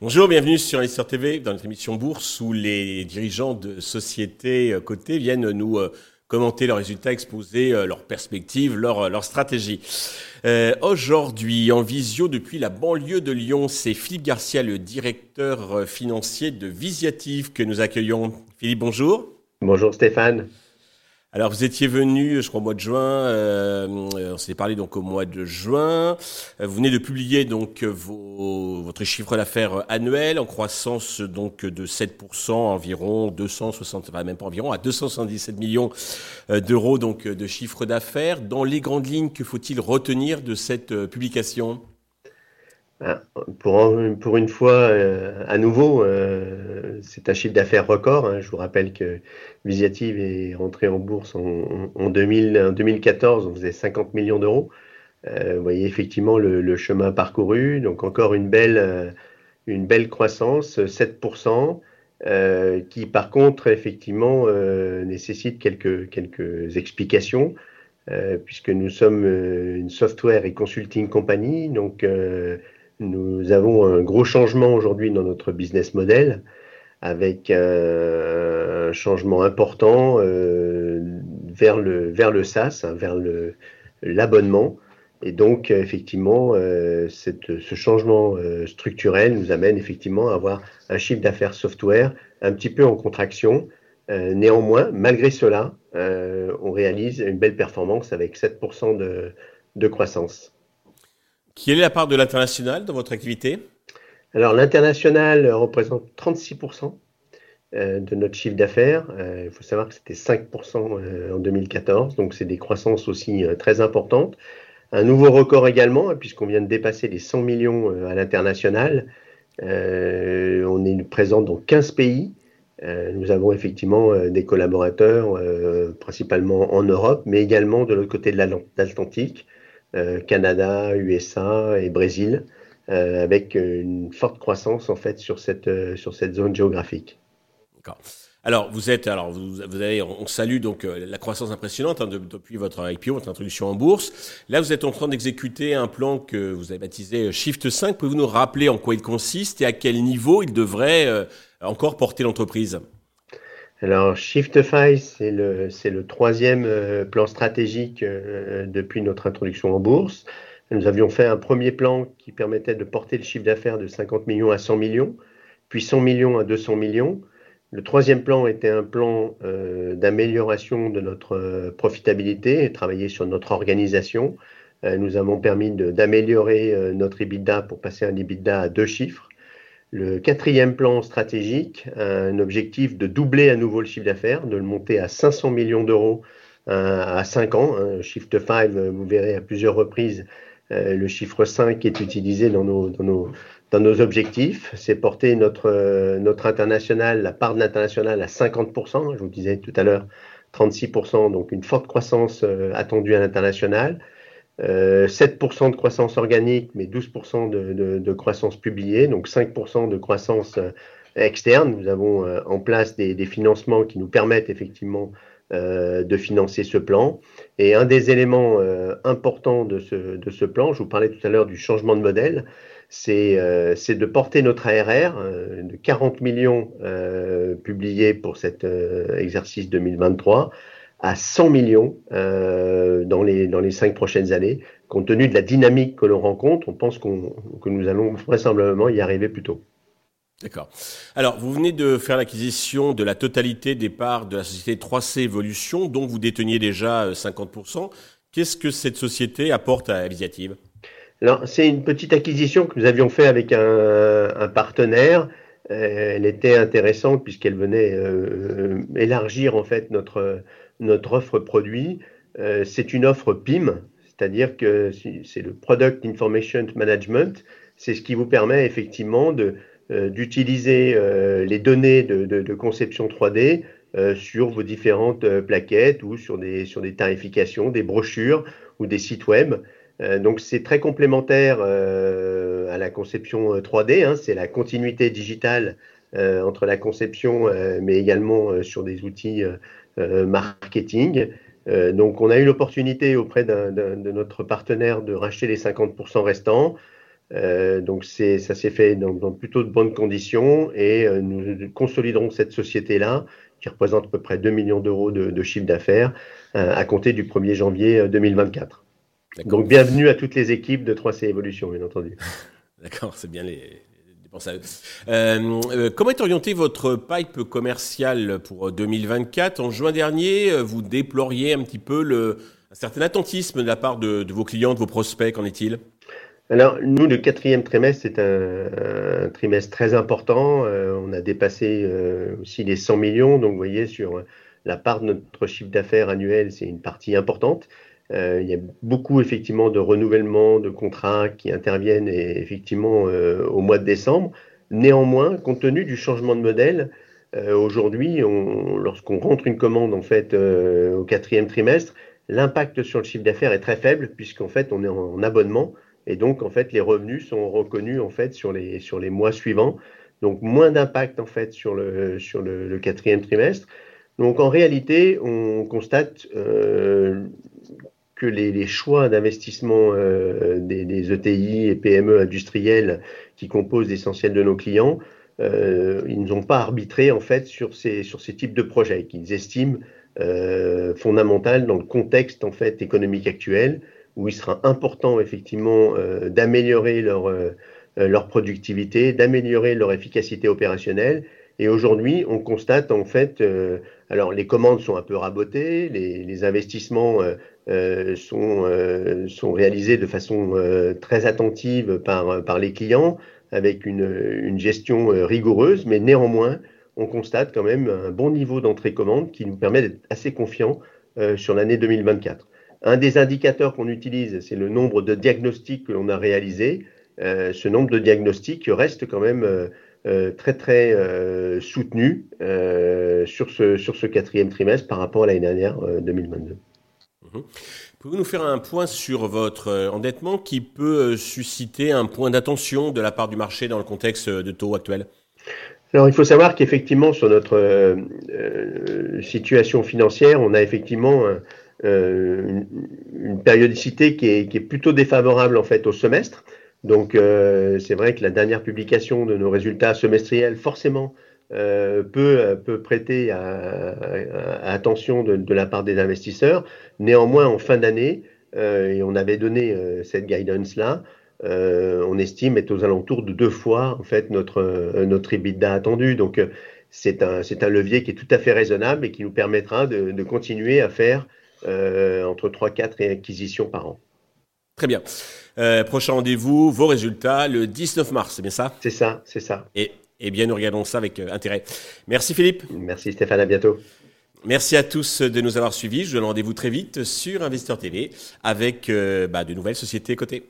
Bonjour, bienvenue sur Investor TV dans notre émission Bourse où les dirigeants de sociétés euh, cotées viennent nous euh, commenter leurs résultats, exposer euh, leurs perspectives, leurs leur stratégies. Aujourd'hui, en visio depuis la banlieue de Lyon, c'est Philippe Garcia, le directeur financier de Visiative que nous accueillons. Philippe, bonjour. Bonjour Stéphane. Alors vous étiez venu, je crois au mois de juin. Euh, on s'est parlé donc au mois de juin. Euh, vous venez de publier donc vos, votre chiffre d'affaires annuel en croissance donc de 7% environ 260, enfin même pas environ à 277 millions euh, d'euros donc de chiffre d'affaires. Dans les grandes lignes, que faut-il retenir de cette publication? Pour, pour une fois, euh, à nouveau, euh, c'est un chiffre d'affaires record. Hein. Je vous rappelle que Visiative est rentré en bourse en, en, 2000, en 2014, on faisait 50 millions d'euros. Euh, vous voyez effectivement le, le, chemin parcouru. Donc encore une belle, une belle croissance, 7%, qui par contre effectivement nécessite quelques, quelques explications. puisque nous sommes une software et consulting company, donc nous avons un gros changement aujourd'hui dans notre business model avec un changement important euh, vers, le, vers le SaaS, hein, vers l'abonnement. Et donc, effectivement, euh, ce changement euh, structurel nous amène effectivement à avoir un chiffre d'affaires software un petit peu en contraction. néanmoins, malgré cela, on réalise une belle performance avec 7% de, de croissance. Quelle est la part de l'international dans votre activité? Alors l'international représente 36% euh, de notre chiffre d'affaires. Euh, il faut savoir que c'était 5% euh, en 2014, donc c'est des croissances aussi très importantes. Un nouveau record également, hein, puisqu'on vient de dépasser les 100 millions à l'international. on est présent dans 15 pays. nous avons effectivement des collaborateurs, principalement en Europe, mais également de l'autre côté de l'Atlantique. Euh, Canada, USA et Brésil, euh, avec une forte croissance en fait sur cette, euh, sur cette zone géographique. Alors, vous êtes, alors vous, avez, on salue donc la croissance impressionnante hein, depuis votre IPO, votre introduction en bourse. Là, vous êtes en train d'exécuter un plan que vous avez baptisé Shift 5. Pouvez-vous nous rappeler en quoi il consiste et à quel niveau il devrait encore porter l'entreprise? Alors, Shiftify, c'est le, c'est le troisième euh, plan stratégique euh, depuis notre introduction en bourse. Nous avions fait un premier plan qui permettait de porter le chiffre d'affaires de 50 millions à 100 millions, puis 100 millions à 200 millions. Le troisième plan était un plan euh, d'amélioration de notre profitabilité et travailler sur notre organisation. nous avons permis d'améliorer notre EBITDA pour passer un EBITDA à deux chiffres. Le quatrième plan stratégique, un objectif de doubler à nouveau le chiffre d'affaires, de le monter à 500 millions d'euros euh, à 5 ans. Hein. Shift 5, vous verrez à plusieurs reprises, euh, le chiffre 5 est utilisé dans nos, dans nos, dans nos objectifs. C'est porter notre, notre international, la part de l'international à 50%. Je vous disais tout à l'heure, 36%, donc une forte croissance euh, attendue à l'international. 7% euh, de croissance organique, mais 12% de, croissance publiée, donc 5% de croissance euh, externe. Nous avons euh, en place des, financements qui nous permettent effectivement de financer ce plan. Et un des éléments importants de ce, de ce, plan, je vous parlais tout à l'heure du changement de modèle, c'est de porter notre ARR de 40 millions publiés pour cet exercice 2023 à 100 millions euh, dans, les, dans les cinq prochaines années. Compte tenu de la dynamique que l'on rencontre, on pense qu'on que nous allons vraisemblablement y arriver plus tôt. D'accord. Alors, vous venez de faire l'acquisition de la totalité des parts de la société 3C Evolution, dont vous déteniez déjà 50%. Euh, Qu'est-ce que cette société apporte à Visiative Alors, c'est une petite acquisition que nous avions fait avec un, un partenaire. Euh, elle était intéressante puisqu'elle venait euh, élargir en fait notre notre offre produit, euh, c'est une offre PIM, c'est-à-dire que c'est le Product Information Management. C'est ce qui vous permet effectivement euh, d'utiliser euh, les données de, de, conception 3D sur vos différentes plaquettes ou sur des, sur des tarifications, des brochures ou des sites web. donc c'est très complémentaire à la conception 3D, hein, c'est la continuité digitale entre la conception, mais également sur des outils marketing. donc, on a eu l'opportunité auprès de notre partenaire de racheter les 50% restants. donc, ça s'est fait dans, plutôt de bonnes conditions et nous consoliderons cette société-là qui représente à peu près 2 millions d'euros de, chiffre d'affaires à compter du 1er janvier 2024. Donc, bienvenue à toutes les équipes de 3C Evolution, bien entendu. D'accord, c'est bien les, Euh, euh, comment est orienté votre pipe commercial pour 2024 En juin dernier, euh, vous déploriez un petit peu le, un certain attentisme de la part de, vos clients, de vos prospects. Qu'en est-il? Alors, nous, le quatrième trimestre, c'est un, trimestre très important. on a dépassé aussi les 100 millions. Donc, vous voyez, sur la part de notre chiffre d'affaires annuel, c'est une partie importante. Euh, il y a beaucoup effectivement de renouvellement de contrats qui interviennent effectivement euh, au mois de décembre. Néanmoins, compte tenu du changement de modèle, euh, aujourd'hui, lorsqu'on rentre une commande en fait au quatrième trimestre, l'impact sur le chiffre d'affaires est très faible puisqu'en fait on est en, abonnement et donc en fait les revenus sont reconnus en fait sur les sur les mois suivants. Donc moins d'impact en fait sur le sur le, le, quatrième trimestre. Donc en réalité, on constate euh, que les, choix d'investissement euh, des, ETI et PME industriels qui composent l'essentiel de nos clients, euh, ils n'ont pas arbitré en fait sur ces, types de projets qu'ils estiment euh, fondamental dans le contexte en fait économique actuel où il sera important effectivement euh, d'améliorer leur, leur productivité, d'améliorer leur efficacité opérationnelle. Et aujourd'hui, on constate en fait, alors les commandes sont un peu rabotées, les, les investissements euh, sont, euh, sont réalisés de façon euh, très attentive par, par les clients, avec une, une gestion rigoureuse, mais néanmoins, on constate quand même un bon niveau d'entrée-commande qui nous permet d'être assez confiants sur l'année 2024. Un des indicateurs qu'on utilise, c'est le nombre de diagnostics que l'on a réalisés. Euh, ce nombre de diagnostics reste quand même euh, très très euh, soutenu sur, ce, sur ce quatrième trimestre par rapport à l'année dernière 2022. Mhm. Pouvez-vous nous faire un point sur votre euh, endettement qui peut euh, susciter un point d'attention de la part du marché dans le contexte euh, de taux actuel? Alors, il faut savoir qu'effectivement, sur notre situation financière, on a effectivement une, périodicité qui est, qui est, plutôt défavorable en fait au semestre. Donc, c'est vrai que la dernière publication de nos résultats semestriels, forcément, euh, peut, peut prêter à, attention de, la part des investisseurs. Néanmoins, en fin d'année, euh, et on avait donné euh, cette guidance-là, on estime être aux alentours de deux fois en fait notre, notre EBITDA attendu. Donc, c'est un, un levier qui est tout à fait raisonnable et qui nous permettra de, de continuer à faire entre 3-4 acquisitions par an. Très bien. prochain rendez-vous, vos résultats le 19 mars, c'est bien ça? C'est ça, c'est ça. Et eh bien, nous regardons ça avec euh, intérêt. Merci Philippe. Merci Stéphane, à bientôt. Merci à tous de nous avoir suivis. Je vous donne rendez-vous très vite sur Investeur TV avec euh, bah, de nouvelles sociétés cotées.